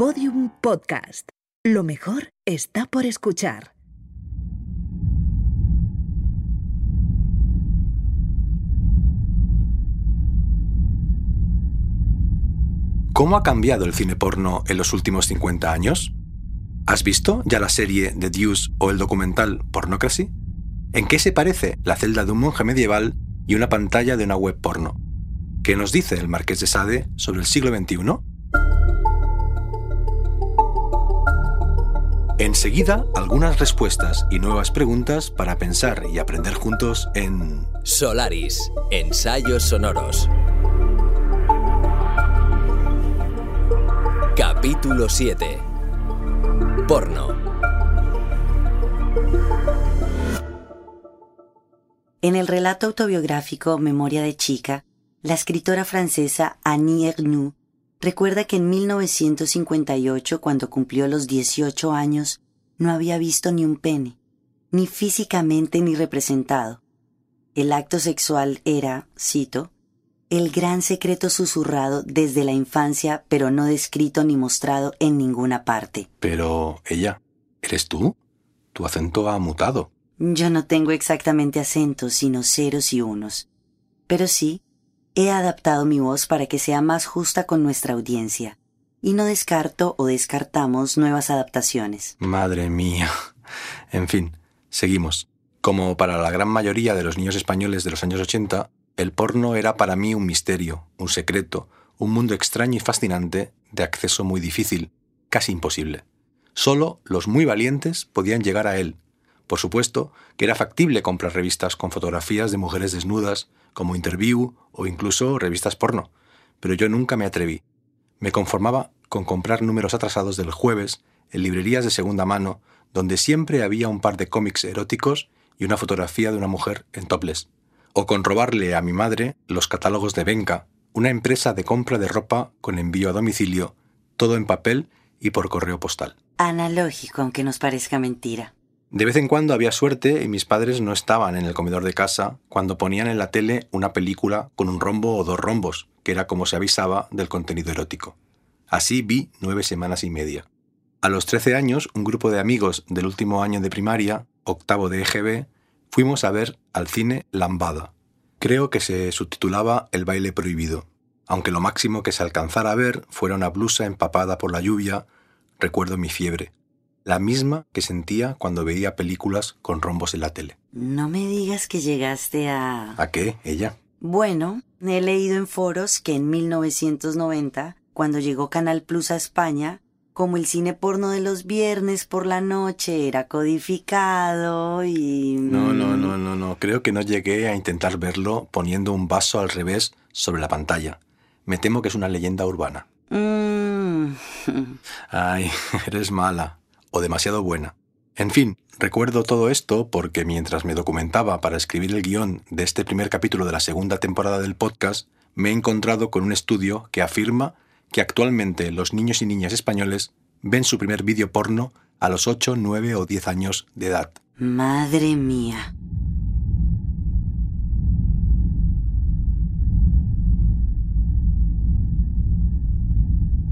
Podium Podcast. Lo mejor está por escuchar. ¿Cómo ha cambiado el cine porno en los últimos 50 años? ¿Has visto ya la serie The Deuce o el documental Pornocracy? ¿En qué se parece la celda de un monje medieval y una pantalla de una web porno? ¿Qué nos dice el Marqués de Sade sobre el siglo XXI? Enseguida, algunas respuestas y nuevas preguntas para pensar y aprender juntos en Solaris, ensayos sonoros. Capítulo 7. Porno. En el relato autobiográfico Memoria de chica, la escritora francesa Annie Ernaux recuerda que en 1958, cuando cumplió los 18 años, no había visto ni un pene, ni físicamente ni representado. El acto sexual era, cito, el gran secreto susurrado desde la infancia, pero no descrito ni mostrado en ninguna parte. Pero ella, ¿eres tú? Tu acento ha mutado. Yo no tengo exactamente acentos, sino ceros y unos. Pero sí, he adaptado mi voz para que sea más justa con nuestra audiencia. Y no descarto o descartamos nuevas adaptaciones. Madre mía. En fin, seguimos. Como para la gran mayoría de los niños españoles de los años 80, el porno era para mí un misterio, un secreto, un mundo extraño y fascinante, de acceso muy difícil, casi imposible. Solo los muy valientes podían llegar a él. Por supuesto que era factible comprar revistas con fotografías de mujeres desnudas, como Interview o incluso revistas porno, pero yo nunca me atreví. Me conformaba con comprar números atrasados del jueves en librerías de segunda mano, donde siempre había un par de cómics eróticos y una fotografía de una mujer en topless o con robarle a mi madre los catálogos de Benca, una empresa de compra de ropa con envío a domicilio, todo en papel y por correo postal. Analógico, aunque nos parezca mentira. De vez en cuando había suerte y mis padres no estaban en el comedor de casa cuando ponían en la tele una película con un rombo o dos rombos, que era como se avisaba del contenido erótico. Así vi nueve semanas y media. A los trece años, un grupo de amigos del último año de primaria, octavo de EGB, fuimos a ver al cine Lambada. Creo que se subtitulaba El baile prohibido, aunque lo máximo que se alcanzara a ver fuera una blusa empapada por la lluvia, recuerdo mi fiebre, la misma que sentía cuando veía películas con rombos en la tele. No me digas que llegaste a... ¿A qué? Ella. Bueno, he leído en foros que en 1990, cuando llegó Canal Plus a España, como el cine porno de los viernes por la noche era codificado y... No, no, no, no, no. Creo que no llegué a intentar verlo poniendo un vaso al revés sobre la pantalla. Me temo que es una leyenda urbana. Mm. Ay, eres mala. O demasiado buena. En fin, recuerdo todo esto porque mientras me documentaba para escribir el guion de este primer capítulo de la segunda temporada del podcast, me he encontrado con un estudio que afirma que actualmente los niños y niñas españoles ven su primer vídeo porno a los 8, 9 o 10 años de edad. Madre mía.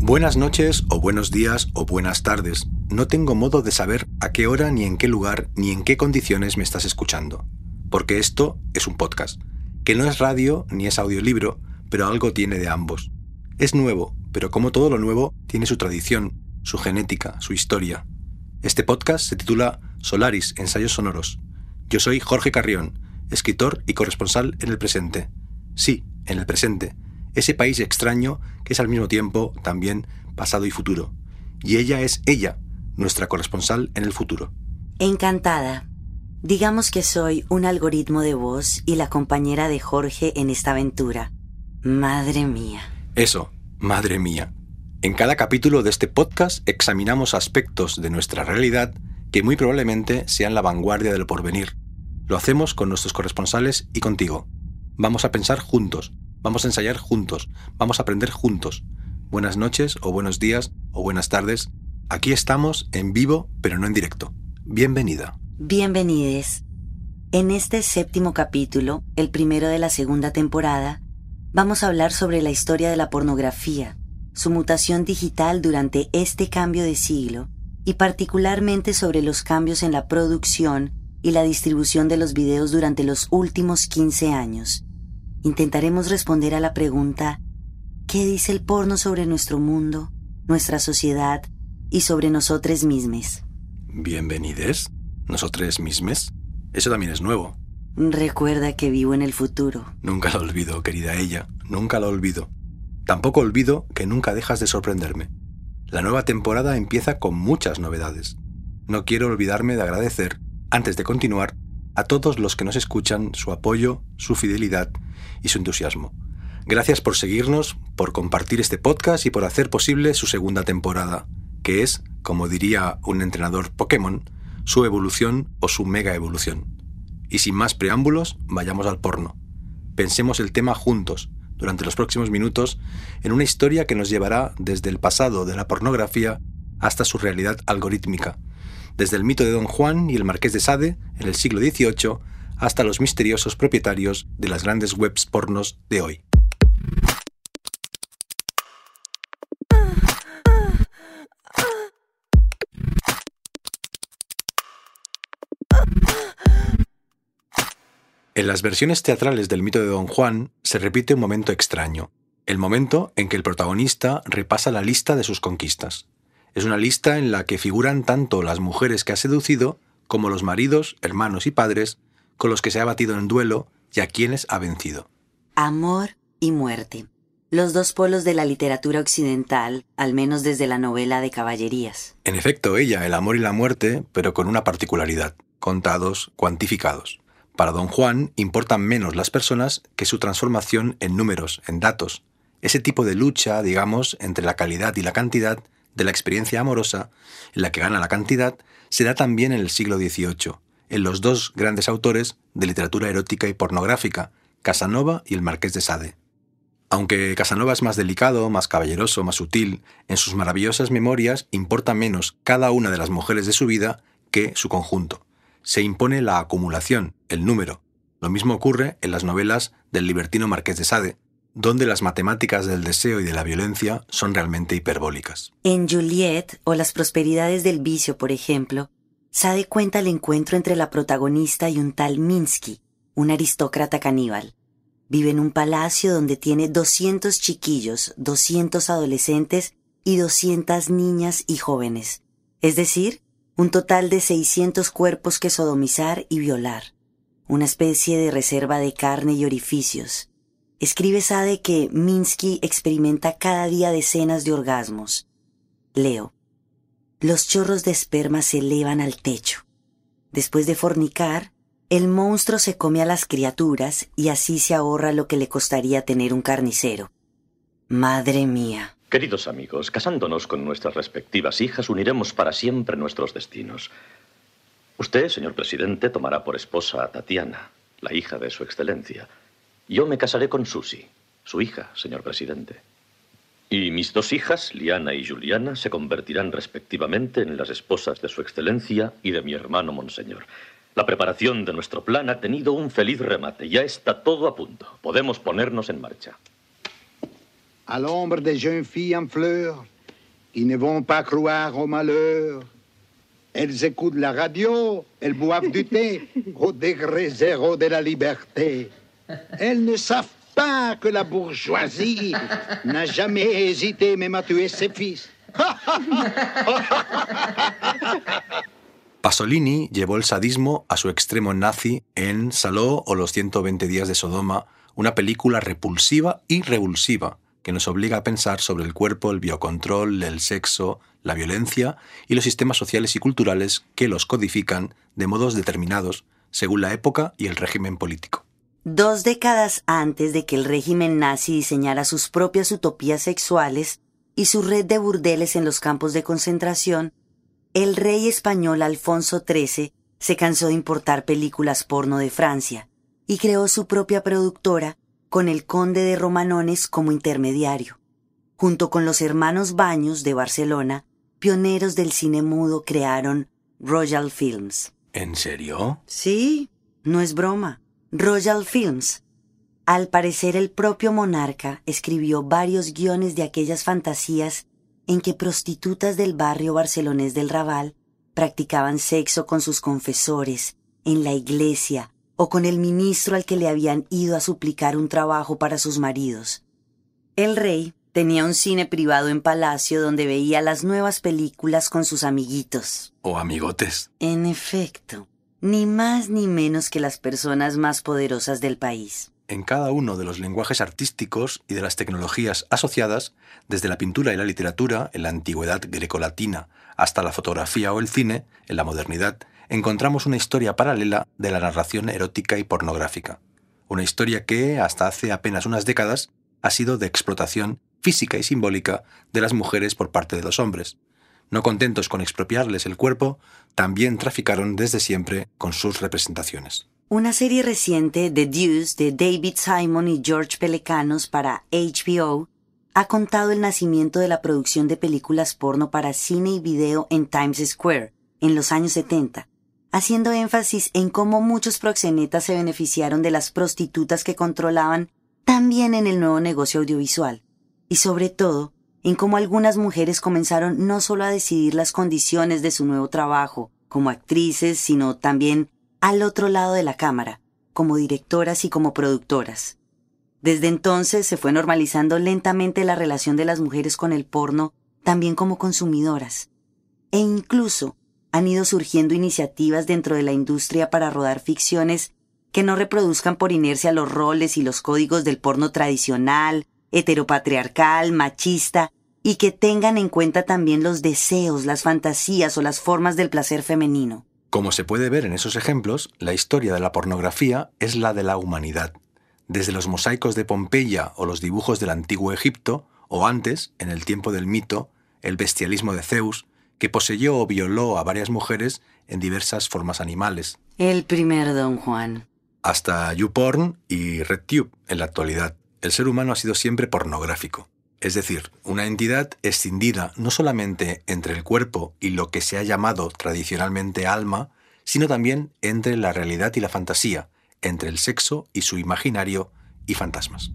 Buenas noches o buenos días o buenas tardes. No tengo modo de saber a qué hora ni en qué lugar ni en qué condiciones me estás escuchando. Porque esto es un podcast, que no es radio ni es audiolibro, pero algo tiene de ambos. Es nuevo, pero como todo lo nuevo, tiene su tradición, su genética, su historia. Este podcast se titula Solaris, Ensayos Sonoros. Yo soy Jorge Carrión, escritor y corresponsal en el presente. Sí, en el presente, ese país extraño que es al mismo tiempo también pasado y futuro. Y ella es ella, nuestra corresponsal en el futuro. Encantada. Digamos que soy un algoritmo de voz y la compañera de Jorge en esta aventura. Madre mía. Eso, madre mía. En cada capítulo de este podcast examinamos aspectos de nuestra realidad que muy probablemente sean la vanguardia del porvenir. Lo hacemos con nuestros corresponsales y contigo. Vamos a pensar juntos, vamos a ensayar juntos, vamos a aprender juntos. Buenas noches o buenos días o buenas tardes. Aquí estamos en vivo pero no en directo. Bienvenida. Bienvenides. En este séptimo capítulo, el primero de la segunda temporada, vamos a hablar sobre la historia de la pornografía, su mutación digital durante este cambio de siglo y particularmente sobre los cambios en la producción y la distribución de los videos durante los últimos 15 años. Intentaremos responder a la pregunta ¿qué dice el porno sobre nuestro mundo, nuestra sociedad y sobre nosotros mismos? Bienvenides, nosotros mismos. Eso también es nuevo. Recuerda que vivo en el futuro. Nunca lo olvido, querida ella, nunca lo olvido. Tampoco olvido que nunca dejas de sorprenderme. La nueva temporada empieza con muchas novedades. No quiero olvidarme de agradecer, antes de continuar, a todos los que nos escuchan su apoyo, su fidelidad y su entusiasmo. Gracias por seguirnos, por compartir este podcast y por hacer posible su segunda temporada, que es, como diría un entrenador Pokémon, su evolución o su mega evolución. Y sin más preámbulos, vayamos al porno. Pensemos el tema juntos, durante los próximos minutos, en una historia que nos llevará desde el pasado de la pornografía hasta su realidad algorítmica, desde el mito de Don Juan y el Marqués de Sade en el siglo XVIII hasta los misteriosos propietarios de las grandes webs pornos de hoy. En las versiones teatrales del mito de Don Juan se repite un momento extraño, el momento en que el protagonista repasa la lista de sus conquistas. Es una lista en la que figuran tanto las mujeres que ha seducido como los maridos, hermanos y padres con los que se ha batido en duelo y a quienes ha vencido. Amor y muerte. Los dos polos de la literatura occidental, al menos desde la novela de caballerías. En efecto, ella, el amor y la muerte, pero con una particularidad, contados, cuantificados. Para don Juan importan menos las personas que su transformación en números, en datos. Ese tipo de lucha, digamos, entre la calidad y la cantidad de la experiencia amorosa, en la que gana la cantidad, se da también en el siglo XVIII, en los dos grandes autores de literatura erótica y pornográfica, Casanova y el Marqués de Sade. Aunque Casanova es más delicado, más caballeroso, más sutil, en sus maravillosas memorias importa menos cada una de las mujeres de su vida que su conjunto se impone la acumulación, el número. Lo mismo ocurre en las novelas del libertino Marqués de Sade, donde las matemáticas del deseo y de la violencia son realmente hiperbólicas. En Juliet o Las prosperidades del vicio, por ejemplo, Sade cuenta el encuentro entre la protagonista y un tal Minsky, un aristócrata caníbal. Vive en un palacio donde tiene 200 chiquillos, 200 adolescentes y 200 niñas y jóvenes. Es decir, un total de 600 cuerpos que sodomizar y violar, una especie de reserva de carne y orificios. Escribe Sade que Minsky experimenta cada día decenas de orgasmos. Leo. Los chorros de esperma se elevan al techo. Después de fornicar, el monstruo se come a las criaturas y así se ahorra lo que le costaría tener un carnicero. Madre mía. Queridos amigos, casándonos con nuestras respectivas hijas, uniremos para siempre nuestros destinos. Usted, señor presidente, tomará por esposa a Tatiana, la hija de su excelencia. Yo me casaré con Susi, su hija, señor presidente. Y mis dos hijas, Liana y Juliana, se convertirán respectivamente en las esposas de su excelencia y de mi hermano Monseñor. La preparación de nuestro plan ha tenido un feliz remate. Ya está todo a punto. Podemos ponernos en marcha. à l'ombre des jeunes filles en fleurs qui ne vont pas croire au malheur. Elles écoutent la radio, elles boivent du thé au degré zéro de la liberté. Elles ne savent pas que la bourgeoisie n'a jamais hésité même à tuer ses fils. Pasolini llevó el sadismo a su extremo nazi en Saló o los 120 días de Sodoma, una película repulsiva y revulsiva que nos obliga a pensar sobre el cuerpo, el biocontrol, el sexo, la violencia y los sistemas sociales y culturales que los codifican de modos determinados según la época y el régimen político. Dos décadas antes de que el régimen nazi diseñara sus propias utopías sexuales y su red de burdeles en los campos de concentración, el rey español Alfonso XIII se cansó de importar películas porno de Francia y creó su propia productora con el conde de Romanones como intermediario, junto con los hermanos Baños de Barcelona, pioneros del cine mudo crearon Royal Films. ¿En serio? Sí, no es broma. Royal Films. Al parecer el propio monarca escribió varios guiones de aquellas fantasías en que prostitutas del barrio barcelonés del Raval practicaban sexo con sus confesores, en la iglesia o con el ministro al que le habían ido a suplicar un trabajo para sus maridos. El rey tenía un cine privado en palacio donde veía las nuevas películas con sus amiguitos. O amigotes. En efecto, ni más ni menos que las personas más poderosas del país. En cada uno de los lenguajes artísticos y de las tecnologías asociadas, desde la pintura y la literatura, en la antigüedad grecolatina, hasta la fotografía o el cine, en la modernidad, encontramos una historia paralela de la narración erótica y pornográfica. Una historia que, hasta hace apenas unas décadas, ha sido de explotación física y simbólica de las mujeres por parte de los hombres. No contentos con expropiarles el cuerpo, también traficaron desde siempre con sus representaciones. Una serie reciente, The Deuce, de David Simon y George Pelecanos para HBO, ha contado el nacimiento de la producción de películas porno para cine y video en Times Square, en los años 70, haciendo énfasis en cómo muchos proxenetas se beneficiaron de las prostitutas que controlaban también en el nuevo negocio audiovisual, y sobre todo en cómo algunas mujeres comenzaron no solo a decidir las condiciones de su nuevo trabajo como actrices, sino también al otro lado de la cámara, como directoras y como productoras. Desde entonces se fue normalizando lentamente la relación de las mujeres con el porno, también como consumidoras. E incluso han ido surgiendo iniciativas dentro de la industria para rodar ficciones que no reproduzcan por inercia los roles y los códigos del porno tradicional, heteropatriarcal, machista, y que tengan en cuenta también los deseos, las fantasías o las formas del placer femenino. Como se puede ver en esos ejemplos, la historia de la pornografía es la de la humanidad. Desde los mosaicos de Pompeya o los dibujos del antiguo Egipto, o antes, en el tiempo del mito, el bestialismo de Zeus, que poseyó o violó a varias mujeres en diversas formas animales. El primer Don Juan hasta YouPorn y RedTube en la actualidad. El ser humano ha sido siempre pornográfico, es decir, una entidad escindida no solamente entre el cuerpo y lo que se ha llamado tradicionalmente alma, sino también entre la realidad y la fantasía, entre el sexo y su imaginario y fantasmas.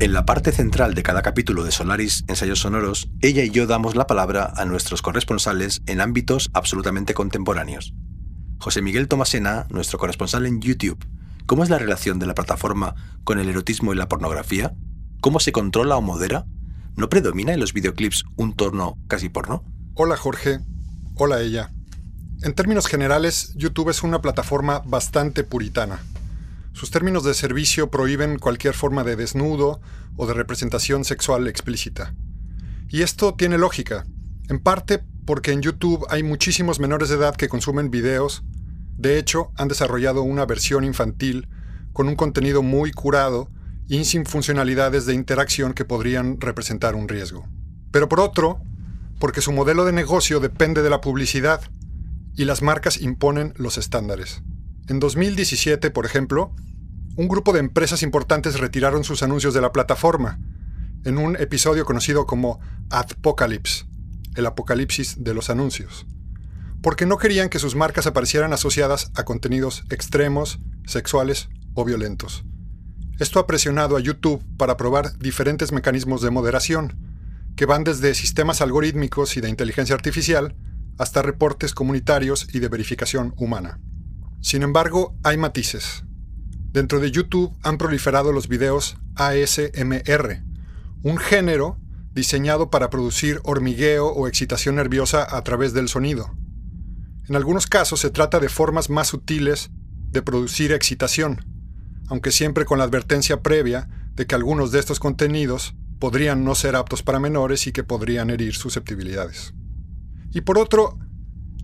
En la parte central de cada capítulo de Solaris Ensayos Sonoros, ella y yo damos la palabra a nuestros corresponsales en ámbitos absolutamente contemporáneos. José Miguel Tomasena, nuestro corresponsal en YouTube, ¿cómo es la relación de la plataforma con el erotismo y la pornografía? ¿Cómo se controla o modera? ¿No predomina en los videoclips un torno casi porno? Hola Jorge, hola ella. En términos generales, YouTube es una plataforma bastante puritana. Sus términos de servicio prohíben cualquier forma de desnudo o de representación sexual explícita. Y esto tiene lógica, en parte porque en YouTube hay muchísimos menores de edad que consumen videos. De hecho, han desarrollado una versión infantil con un contenido muy curado y sin funcionalidades de interacción que podrían representar un riesgo. Pero por otro, porque su modelo de negocio depende de la publicidad y las marcas imponen los estándares. En 2017, por ejemplo, un grupo de empresas importantes retiraron sus anuncios de la plataforma, en un episodio conocido como Adpocalypse, el apocalipsis de los anuncios, porque no querían que sus marcas aparecieran asociadas a contenidos extremos, sexuales o violentos. Esto ha presionado a YouTube para probar diferentes mecanismos de moderación, que van desde sistemas algorítmicos y de inteligencia artificial hasta reportes comunitarios y de verificación humana. Sin embargo, hay matices. Dentro de YouTube han proliferado los videos ASMR, un género diseñado para producir hormigueo o excitación nerviosa a través del sonido. En algunos casos se trata de formas más sutiles de producir excitación, aunque siempre con la advertencia previa de que algunos de estos contenidos podrían no ser aptos para menores y que podrían herir susceptibilidades. Y por otro,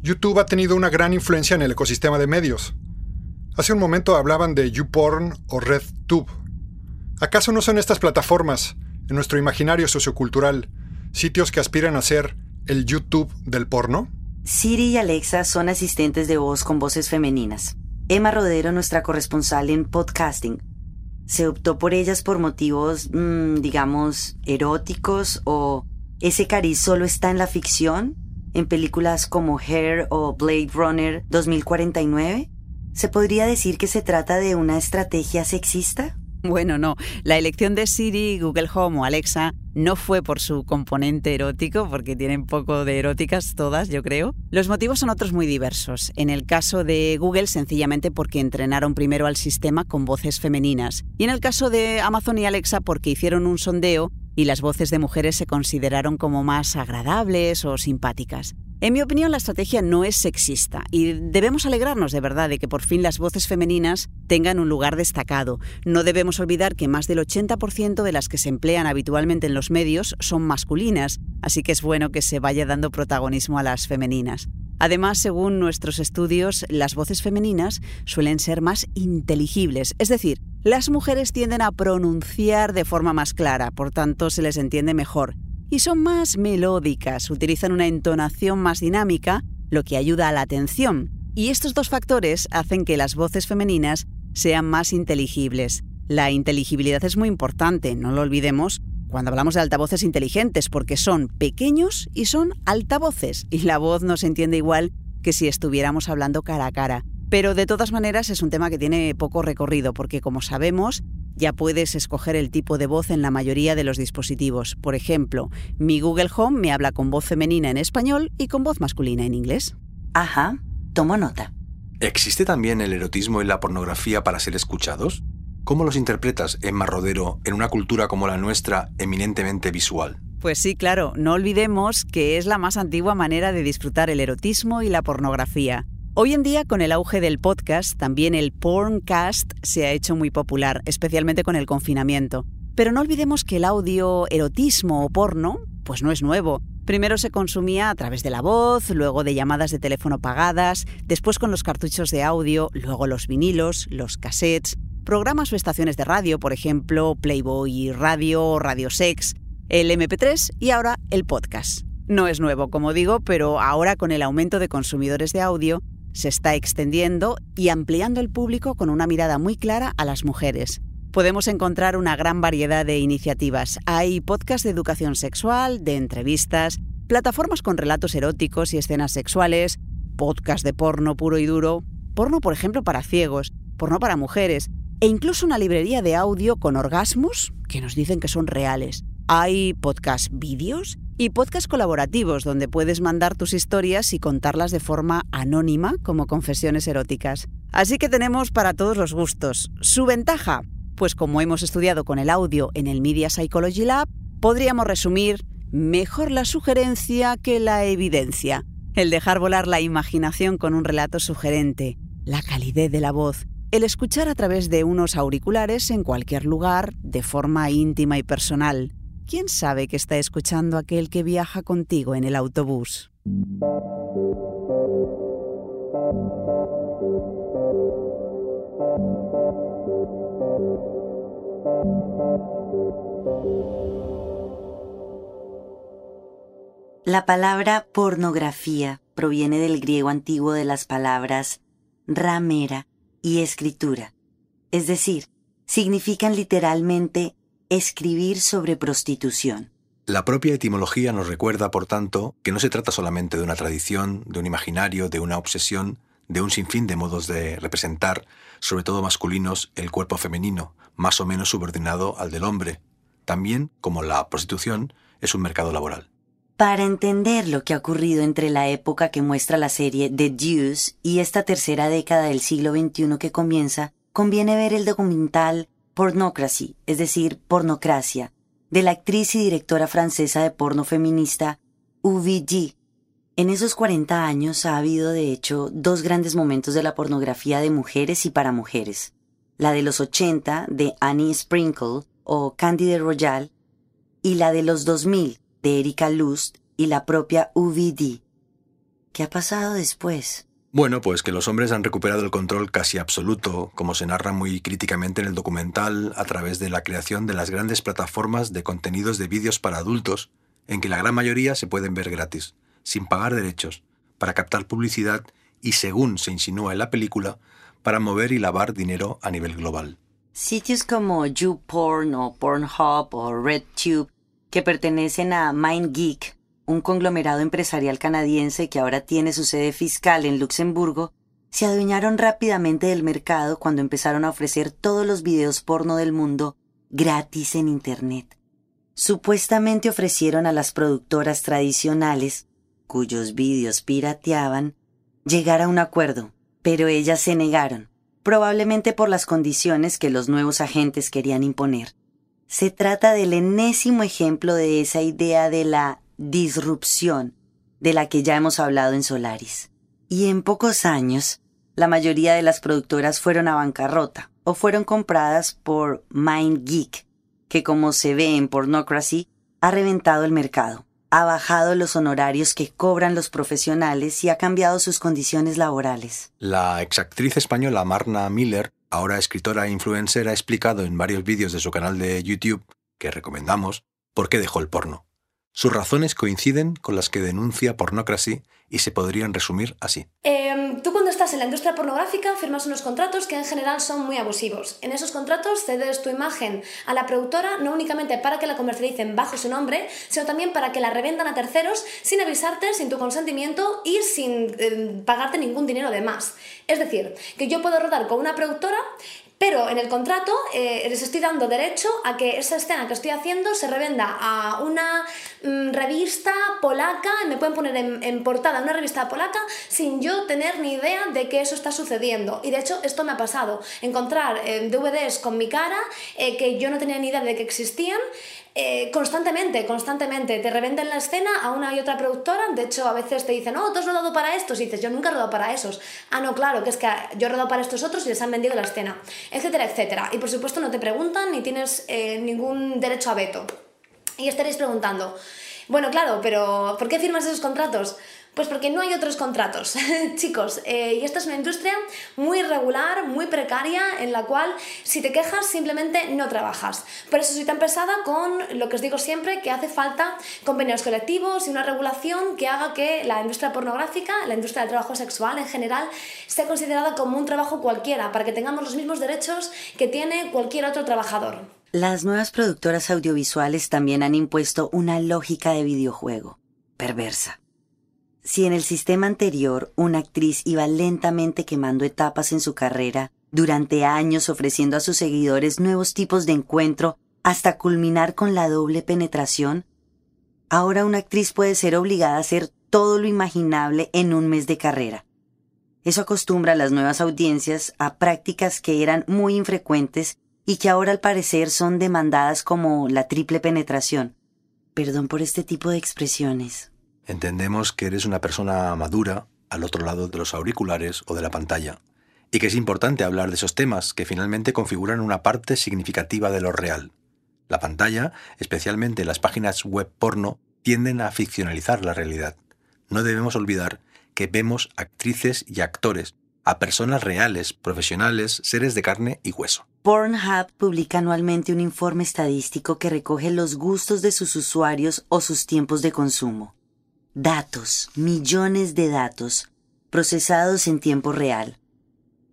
YouTube ha tenido una gran influencia en el ecosistema de medios. Hace un momento hablaban de YouPorn o RedTube. ¿Acaso no son estas plataformas, en nuestro imaginario sociocultural, sitios que aspiran a ser el YouTube del porno? Siri y Alexa son asistentes de voz con voces femeninas. Emma Rodero, nuestra corresponsal en podcasting, se optó por ellas por motivos, mm, digamos, eróticos o ese cariz solo está en la ficción en películas como Hair o Blade Runner 2049? ¿Se podría decir que se trata de una estrategia sexista? Bueno, no. La elección de Siri, Google Home o Alexa no fue por su componente erótico, porque tienen poco de eróticas todas, yo creo. Los motivos son otros muy diversos. En el caso de Google, sencillamente porque entrenaron primero al sistema con voces femeninas. Y en el caso de Amazon y Alexa, porque hicieron un sondeo y las voces de mujeres se consideraron como más agradables o simpáticas. En mi opinión, la estrategia no es sexista y debemos alegrarnos de verdad de que por fin las voces femeninas tengan un lugar destacado. No debemos olvidar que más del 80% de las que se emplean habitualmente en los medios son masculinas, así que es bueno que se vaya dando protagonismo a las femeninas. Además, según nuestros estudios, las voces femeninas suelen ser más inteligibles, es decir, las mujeres tienden a pronunciar de forma más clara, por tanto se les entiende mejor y son más melódicas, utilizan una entonación más dinámica, lo que ayuda a la atención. Y estos dos factores hacen que las voces femeninas sean más inteligibles. La inteligibilidad es muy importante, no lo olvidemos, cuando hablamos de altavoces inteligentes, porque son pequeños y son altavoces, y la voz no se entiende igual que si estuviéramos hablando cara a cara. Pero de todas maneras es un tema que tiene poco recorrido, porque como sabemos, ya puedes escoger el tipo de voz en la mayoría de los dispositivos. Por ejemplo, mi Google Home me habla con voz femenina en español y con voz masculina en inglés. Ajá, tomo nota. ¿Existe también el erotismo y la pornografía para ser escuchados? ¿Cómo los interpretas, Emma Rodero, en una cultura como la nuestra, eminentemente visual? Pues sí, claro, no olvidemos que es la más antigua manera de disfrutar el erotismo y la pornografía. Hoy en día, con el auge del podcast, también el porncast se ha hecho muy popular, especialmente con el confinamiento. Pero no olvidemos que el audio erotismo o porno, pues no es nuevo. Primero se consumía a través de la voz, luego de llamadas de teléfono pagadas, después con los cartuchos de audio, luego los vinilos, los cassettes, programas o estaciones de radio, por ejemplo, Playboy Radio, Radio Sex, el MP3 y ahora el podcast. No es nuevo, como digo, pero ahora con el aumento de consumidores de audio, se está extendiendo y ampliando el público con una mirada muy clara a las mujeres. Podemos encontrar una gran variedad de iniciativas. Hay podcasts de educación sexual, de entrevistas, plataformas con relatos eróticos y escenas sexuales, podcast de porno puro y duro, porno por ejemplo para ciegos, porno para mujeres, e incluso una librería de audio con orgasmos que nos dicen que son reales. Hay podcast vídeos y podcasts colaborativos donde puedes mandar tus historias y contarlas de forma anónima como confesiones eróticas. Así que tenemos para todos los gustos. Su ventaja, pues como hemos estudiado con el audio en el Media Psychology Lab, podríamos resumir mejor la sugerencia que la evidencia. El dejar volar la imaginación con un relato sugerente, la calidez de la voz, el escuchar a través de unos auriculares en cualquier lugar de forma íntima y personal, ¿Quién sabe que está escuchando aquel que viaja contigo en el autobús? La palabra pornografía proviene del griego antiguo de las palabras ramera y escritura, es decir, significan literalmente escribir sobre prostitución. La propia etimología nos recuerda, por tanto, que no se trata solamente de una tradición, de un imaginario, de una obsesión, de un sinfín de modos de representar, sobre todo masculinos, el cuerpo femenino, más o menos subordinado al del hombre. También, como la prostitución, es un mercado laboral. Para entender lo que ha ocurrido entre la época que muestra la serie The Deuce y esta tercera década del siglo XXI que comienza, conviene ver el documental Pornocracy, es decir, pornocracia, de la actriz y directora francesa de porno feminista UVG. En esos 40 años ha habido, de hecho, dos grandes momentos de la pornografía de mujeres y para mujeres. La de los 80 de Annie Sprinkle o Candide Royal y la de los 2000 de Erika Lust y la propia UVD. ¿Qué ha pasado después? Bueno, pues que los hombres han recuperado el control casi absoluto, como se narra muy críticamente en el documental, a través de la creación de las grandes plataformas de contenidos de vídeos para adultos, en que la gran mayoría se pueden ver gratis, sin pagar derechos, para captar publicidad y, según se insinúa en la película, para mover y lavar dinero a nivel global. Sitios como YouPorn o Pornhub o RedTube, que pertenecen a MindGeek, un conglomerado empresarial canadiense que ahora tiene su sede fiscal en Luxemburgo, se adueñaron rápidamente del mercado cuando empezaron a ofrecer todos los videos porno del mundo gratis en Internet. Supuestamente ofrecieron a las productoras tradicionales, cuyos vídeos pirateaban, llegar a un acuerdo, pero ellas se negaron, probablemente por las condiciones que los nuevos agentes querían imponer. Se trata del enésimo ejemplo de esa idea de la disrupción de la que ya hemos hablado en Solaris. Y en pocos años, la mayoría de las productoras fueron a bancarrota o fueron compradas por MindGeek, que como se ve en Pornocracy, ha reventado el mercado, ha bajado los honorarios que cobran los profesionales y ha cambiado sus condiciones laborales. La exactriz española Marna Miller, ahora escritora e influencer, ha explicado en varios vídeos de su canal de YouTube, que recomendamos, por qué dejó el porno. Sus razones coinciden con las que denuncia Pornocracy y se podrían resumir así. Em, tú cuando estás en la industria pornográfica firmas unos contratos que en general son muy abusivos. En esos contratos cedes tu imagen a la productora no únicamente para que la comercialicen bajo su nombre, sino también para que la revendan a terceros sin avisarte, sin tu consentimiento y sin em, pagarte ningún dinero de más. Es decir, que yo puedo rodar con una productora pero en el contrato eh, les estoy dando derecho a que esa escena que estoy haciendo se revenda a una mm, revista polaca, me pueden poner en, portada una revista polaca sin yo tener ni idea de que eso está sucediendo. Y de hecho esto me ha pasado, encontrar eh, DVDs con mi cara eh, que yo no tenía ni idea de que existían. Eh, constantemente, constantemente. Te revenden la escena a una y otra productora. De hecho, a veces te dicen, oh, tú has rodado para estos. Y dices, yo nunca he rodado para esos. Ah, no, claro, que es que yo he rodado para estos otros y les han vendido la escena. Etcétera, etcétera. Y por supuesto, no te preguntan ni tienes eh, ningún derecho a veto. Y estaréis preguntando, bueno, claro, pero ¿por qué firmas esos contratos? Pues porque no hay otros contratos, chicos. Eh, y esta es una industria muy irregular, muy precaria, en la cual si te quejas simplemente no trabajas. Por eso soy tan pesada con lo que os digo siempre, que hace falta convenios colectivos y una regulación que haga que la industria pornográfica, la industria del trabajo sexual en general, sea considerada como un trabajo cualquiera, para que tengamos los mismos derechos que tiene cualquier otro trabajador. Las nuevas productoras audiovisuales también han impuesto una lógica de videojuego, perversa si en el sistema anterior una actriz iba lentamente quemando etapas en su carrera, durante años ofreciendo a sus seguidores nuevos tipos de encuentro hasta culminar con la doble penetración, ahora una actriz puede ser obligada a hacer todo lo imaginable en un mes de carrera. Eso acostumbra a las nuevas audiencias a prácticas que eran muy infrecuentes y que ahora al parecer son demandadas como la triple penetración. Perdón por este tipo de expresiones. Entendemos que eres una persona madura al otro lado de los auriculares o de la pantalla, y que es importante hablar de esos temas que finalmente configuran una parte significativa de lo real. La pantalla, especialmente las páginas web porno, tienden a ficcionalizar la realidad. No debemos olvidar que vemos actrices y actores, a personas reales, profesionales, seres de carne y hueso. Pornhub publica anualmente un informe estadístico que recoge los gustos de sus usuarios o sus tiempos de consumo datos, millones de datos, procesados en tiempo real.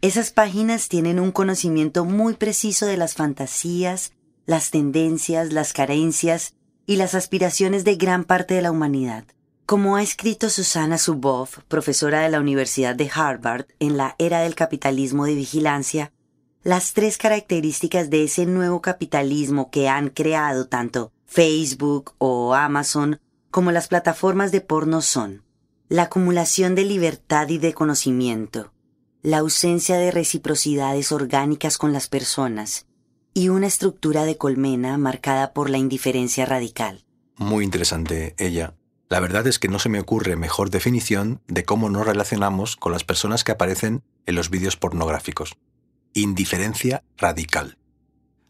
Esas páginas tienen un conocimiento muy preciso de las fantasías, las tendencias, las carencias y las aspiraciones de gran parte de la humanidad. Como ha escrito Susana Zuboff, profesora de la Universidad de Harvard, en la era del capitalismo de vigilancia, las tres características de ese nuevo capitalismo que han creado tanto Facebook o Amazon como las plataformas de porno son la acumulación de libertad y de conocimiento, la ausencia de reciprocidades orgánicas con las personas y una estructura de colmena marcada por la indiferencia radical. Muy interesante ella. La verdad es que no se me ocurre mejor definición de cómo nos relacionamos con las personas que aparecen en los vídeos pornográficos. Indiferencia radical.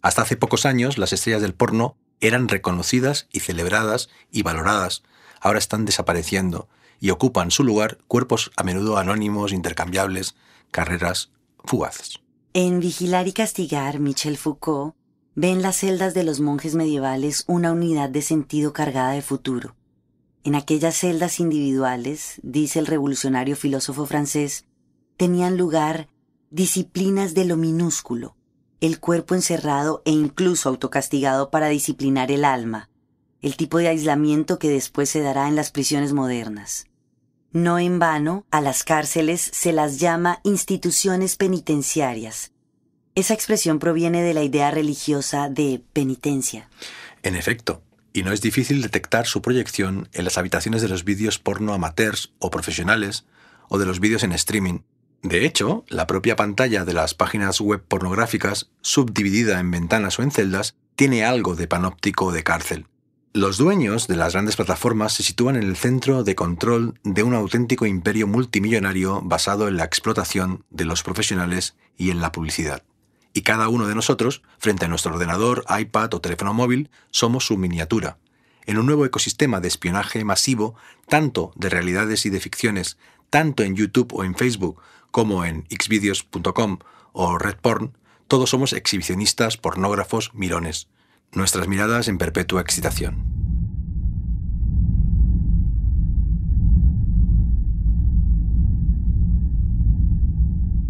Hasta hace pocos años las estrellas del porno eran reconocidas y celebradas y valoradas, ahora están desapareciendo y ocupan su lugar cuerpos a menudo anónimos, intercambiables, carreras fugaces. En Vigilar y Castigar, Michel Foucault ve en las celdas de los monjes medievales una unidad de sentido cargada de futuro. En aquellas celdas individuales, dice el revolucionario filósofo francés, tenían lugar disciplinas de lo minúsculo, el cuerpo encerrado e incluso autocastigado para disciplinar el alma, el tipo de aislamiento que después se dará en las prisiones modernas. No en vano, a las cárceles se las llama instituciones penitenciarias. Esa expresión proviene de la idea religiosa de penitencia. En efecto, y no es difícil detectar su proyección en las habitaciones de los vídeos porno amateurs o profesionales o de los vídeos en streaming. De hecho, la propia pantalla de las páginas web pornográficas, subdividida en ventanas o en celdas, tiene algo de panóptico de cárcel. Los dueños de las grandes plataformas se sitúan en el centro de control de un auténtico imperio multimillonario basado en la explotación de los profesionales y en la publicidad. Y cada uno de nosotros, frente a nuestro ordenador, iPad o teléfono móvil, somos su miniatura, en un nuevo ecosistema de espionaje masivo, tanto de realidades y de ficciones, tanto en YouTube o en Facebook, como en xvideos.com o RedPorn, todos somos exhibicionistas, pornógrafos, mirones nuestras miradas en perpetua excitación.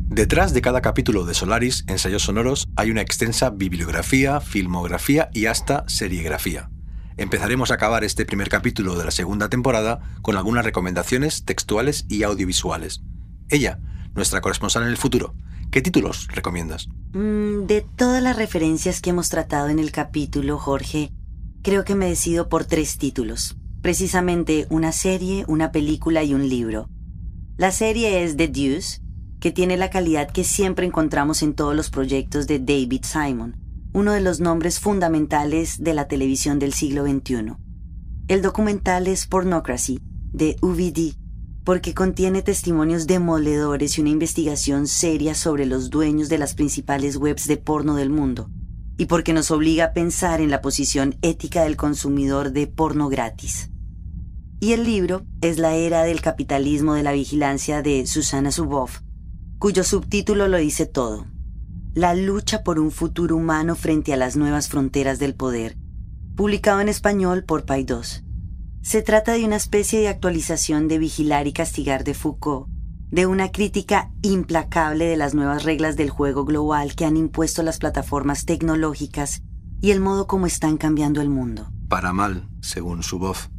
Detrás de cada capítulo de Solaris, Ensayos Sonoros, hay una extensa bibliografía, filmografía y hasta serigrafía. Empezaremos a acabar este primer capítulo de la segunda temporada con algunas recomendaciones textuales y audiovisuales. Ella, nuestra corresponsal en el futuro, ¿Qué títulos recomiendas? Mm, de todas las referencias que hemos tratado en el capítulo, Jorge, creo que me decido por tres títulos. Precisamente una serie, una película y un libro. La serie es The Deuce, que tiene la calidad que siempre encontramos en todos los proyectos de David Simon, uno de los nombres fundamentales de la televisión del siglo XXI. El documental es Pornocracy, de UVD, porque contiene testimonios demoledores y una investigación seria sobre los dueños de las principales webs de porno del mundo, y porque nos obliga a pensar en la posición ética del consumidor de porno gratis. Y el libro es La era del capitalismo de la vigilancia de Susana Zuboff, cuyo subtítulo lo dice todo. La lucha por un futuro humano frente a las nuevas fronteras del poder, publicado en español por Paidós. Se trata de una especie de actualización de Vigilar y Castigar de Foucault, de una crítica implacable de las nuevas reglas del juego global que han impuesto las plataformas tecnológicas y el modo como están cambiando el mundo. Para mal, según su voz.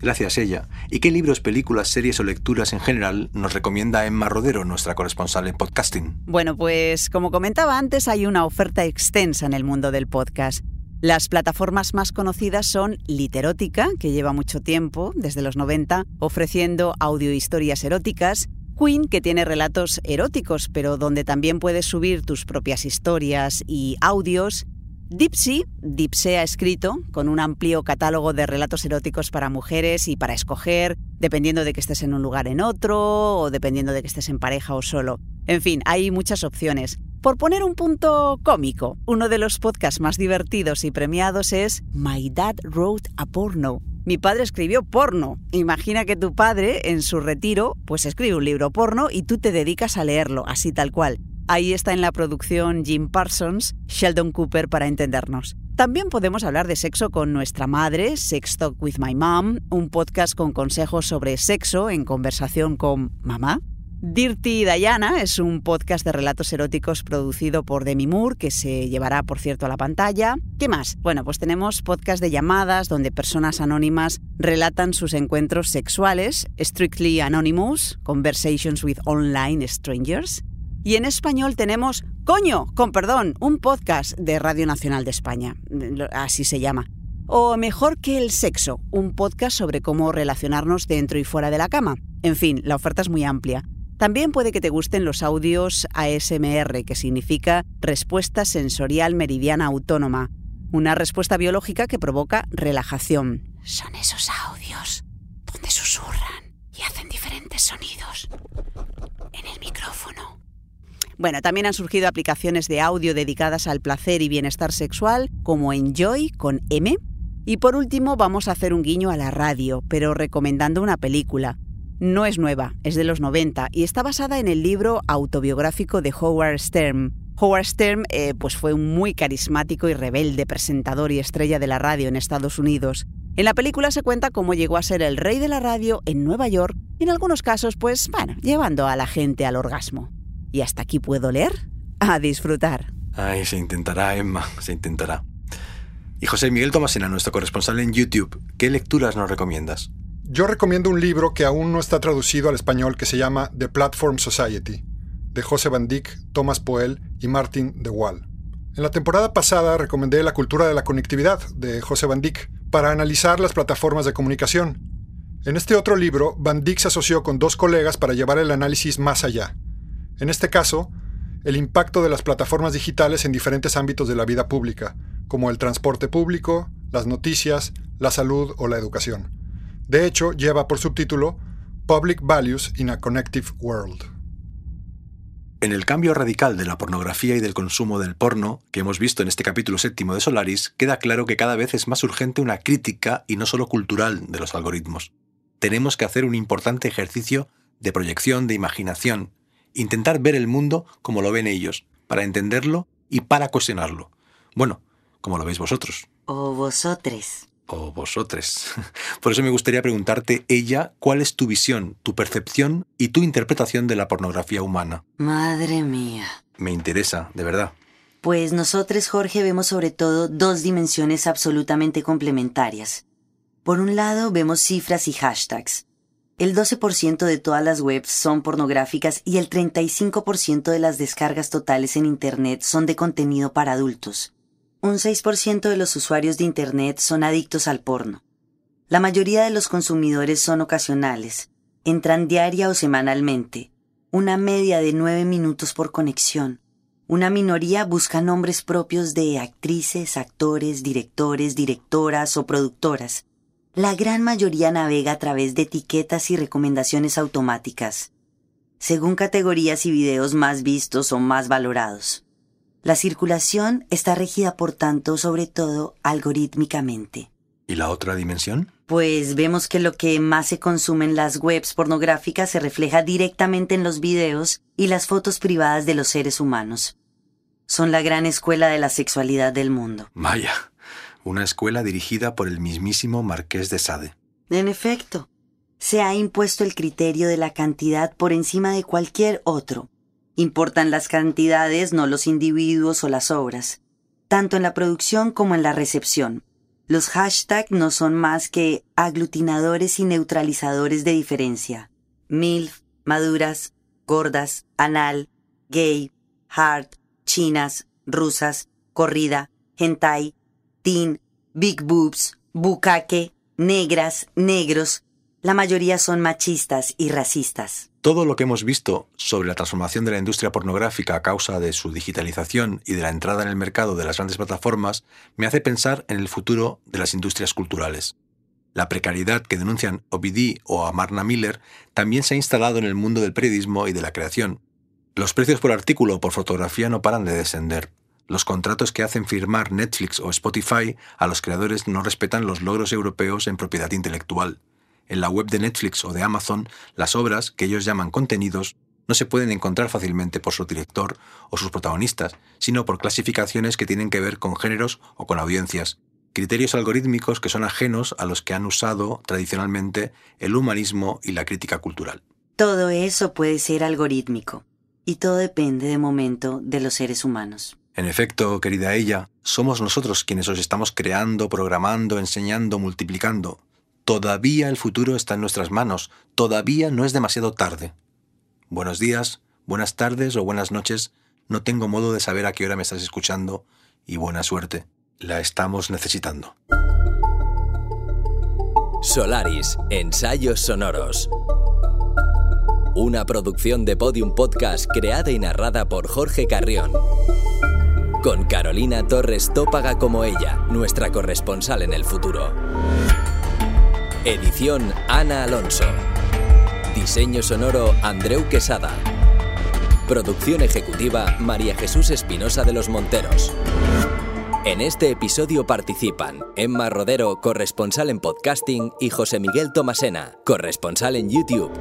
Gracias ella. ¿Y qué libros, películas, series o lecturas en general nos recomienda Emma Rodero, nuestra corresponsal en podcasting? Bueno, pues como comentaba antes, hay una oferta extensa en el mundo del podcast. Las plataformas más conocidas son Literótica, que lleva mucho tiempo, desde los 90, ofreciendo audiohistorias eróticas, Queen, que tiene relatos eróticos, pero donde también puedes subir tus propias historias y audios, Dipsy, Dipsea escrito, con un amplio catálogo de relatos eróticos para mujeres y para escoger, dependiendo de que estés en un lugar en otro, o dependiendo de que estés en pareja o solo. En fin, hay muchas opciones. Por poner un punto cómico, uno de los podcasts más divertidos y premiados es My Dad Wrote a Porno. Mi padre escribió porno. Imagina que tu padre, en su retiro, pues escribe un libro porno y tú te dedicas a leerlo, así tal cual. Ahí está en la producción Jim Parsons, Sheldon Cooper para entendernos. También podemos hablar de sexo con nuestra madre, Sex Talk with My Mom, un podcast con consejos sobre sexo en conversación con mamá. Dirty Diana es un podcast de relatos eróticos producido por Demi Moore que se llevará, por cierto, a la pantalla. ¿Qué más? Bueno, pues tenemos podcast de llamadas donde personas anónimas relatan sus encuentros sexuales, Strictly Anonymous, Conversations with Online Strangers. Y en español tenemos Coño, con perdón, un podcast de Radio Nacional de España, así se llama. O Mejor que el sexo, un podcast sobre cómo relacionarnos dentro y fuera de la cama. En fin, la oferta es muy amplia. También puede que te gusten los audios ASMR, que significa respuesta sensorial meridiana autónoma, una respuesta biológica que provoca relajación. Son esos audios donde susurran y hacen diferentes sonidos en el micrófono. Bueno, también han surgido aplicaciones de audio dedicadas al placer y bienestar sexual, como Enjoy con M. Y por último vamos a hacer un guiño a la radio, pero recomendando una película. No es nueva, es de los 90 y está basada en el libro autobiográfico de Howard Stern. Howard Stern eh, pues fue un muy carismático y rebelde presentador y estrella de la radio en Estados Unidos. En la película se cuenta cómo llegó a ser el rey de la radio en Nueva York y en algunos casos, pues, llevando a la gente al orgasmo. ¿Y hasta aquí puedo leer? A disfrutar. Ay, se intentará, Emma, se intentará. Y José Miguel Tomasena, nuestro corresponsal en YouTube, ¿qué lecturas nos recomiendas? Yo recomiendo un libro que aún no está traducido al español que se llama The Platform Society, de José Van Dyck, Thomas Poel y Martin de Waal. En la temporada pasada recomendé La cultura de la conectividad, de José Van Dyck, para analizar las plataformas de comunicación. En este otro libro, Van Dyck se asoció con dos colegas para llevar el análisis más allá. En este caso, el impacto de las plataformas digitales en diferentes ámbitos de la vida pública, como el transporte público, las noticias, la salud o la educación. De hecho, lleva por subtítulo Public Values in a Connective World. En el cambio radical de la pornografía y del consumo del porno que hemos visto en este capítulo séptimo de Solaris, queda claro que cada vez es más urgente una crítica y no solo cultural de los algoritmos. Tenemos que hacer un importante ejercicio de proyección, de imaginación, intentar ver el mundo como lo ven ellos, para entenderlo y para cuestionarlo. Bueno, como lo veis vosotros. O vosotros o vosotros. Por eso me gustaría preguntarte, ella, ¿cuál es tu visión, tu percepción y tu interpretación de la pornografía humana? Madre mía. Me interesa, de verdad. Pues nosotros, Jorge, vemos sobre todo dos dimensiones absolutamente complementarias. Por un lado, vemos cifras y hashtags. El 12% de todas las webs son pornográficas y el 35% de las descargas totales en Internet son de contenido para adultos un 6% de los usuarios de Internet son adictos al porno. La mayoría de los consumidores son ocasionales, entran diaria o semanalmente, una media de nueve minutos por conexión. Una minoría busca nombres propios de actrices, actores, directores, directoras o productoras. La gran mayoría navega a través de etiquetas y recomendaciones automáticas, según categorías y videos más vistos o más valorados. La circulación está regida, por tanto, sobre todo algorítmicamente. ¿Y la otra dimensión? Pues vemos que lo que más se consume en las webs pornográficas se refleja directamente en los videos y las fotos privadas de los seres humanos. Son la gran escuela de la sexualidad del mundo. Vaya, una escuela dirigida por el mismísimo Marqués de Sade. En efecto, se ha impuesto el criterio de la cantidad por encima de cualquier otro, Importan las cantidades, no los individuos o las obras, tanto en la producción como en la recepción. Los hashtags no son más que aglutinadores y neutralizadores de diferencia. MILF, maduras, gordas, anal, gay, hard, chinas, rusas, corrida, hentai, teen, big boobs, bucaque, negras, negros. La mayoría son machistas y racistas. Todo lo que hemos visto sobre la transformación de la industria pornográfica a causa de su digitalización y de la entrada en el mercado de las grandes plataformas me hace pensar en el futuro de las industrias culturales. La precariedad que denuncian Ovidí o Amarna Miller también se ha instalado en el mundo del periodismo y de la creación. Los precios por artículo o por fotografía no paran de descender. Los contratos que hacen firmar Netflix o Spotify a los creadores no respetan los logros europeos en propiedad intelectual. En la web de Netflix o de Amazon, las obras, que ellos llaman contenidos, no se pueden encontrar fácilmente por su director o sus protagonistas, sino por clasificaciones que tienen que ver con géneros o con audiencias, criterios algorítmicos que son ajenos a los que han usado tradicionalmente el humanismo y la crítica cultural. Todo eso puede ser algorítmico, y todo depende de momento de los seres humanos. En efecto, querida ella, somos nosotros quienes os estamos creando, programando, enseñando, multiplicando, Todavía el futuro está en nuestras manos, todavía no es demasiado tarde. Buenos días, buenas tardes o buenas noches, no tengo modo de saber a qué hora me estás escuchando y buena suerte, la estamos necesitando. Solaris, ensayos sonoros. Una producción de Podium Podcast creada y narrada por Jorge Carrión. Con Carolina Torres Tópaga como ella, nuestra corresponsal en el futuro. Edición Ana Alonso. Diseño sonoro Andreu Quesada. Producción ejecutiva María Jesús Espinosa de los Monteros. En este episodio participan Emma Rodero, corresponsal en podcasting, y José Miguel Tomasena, corresponsal en YouTube.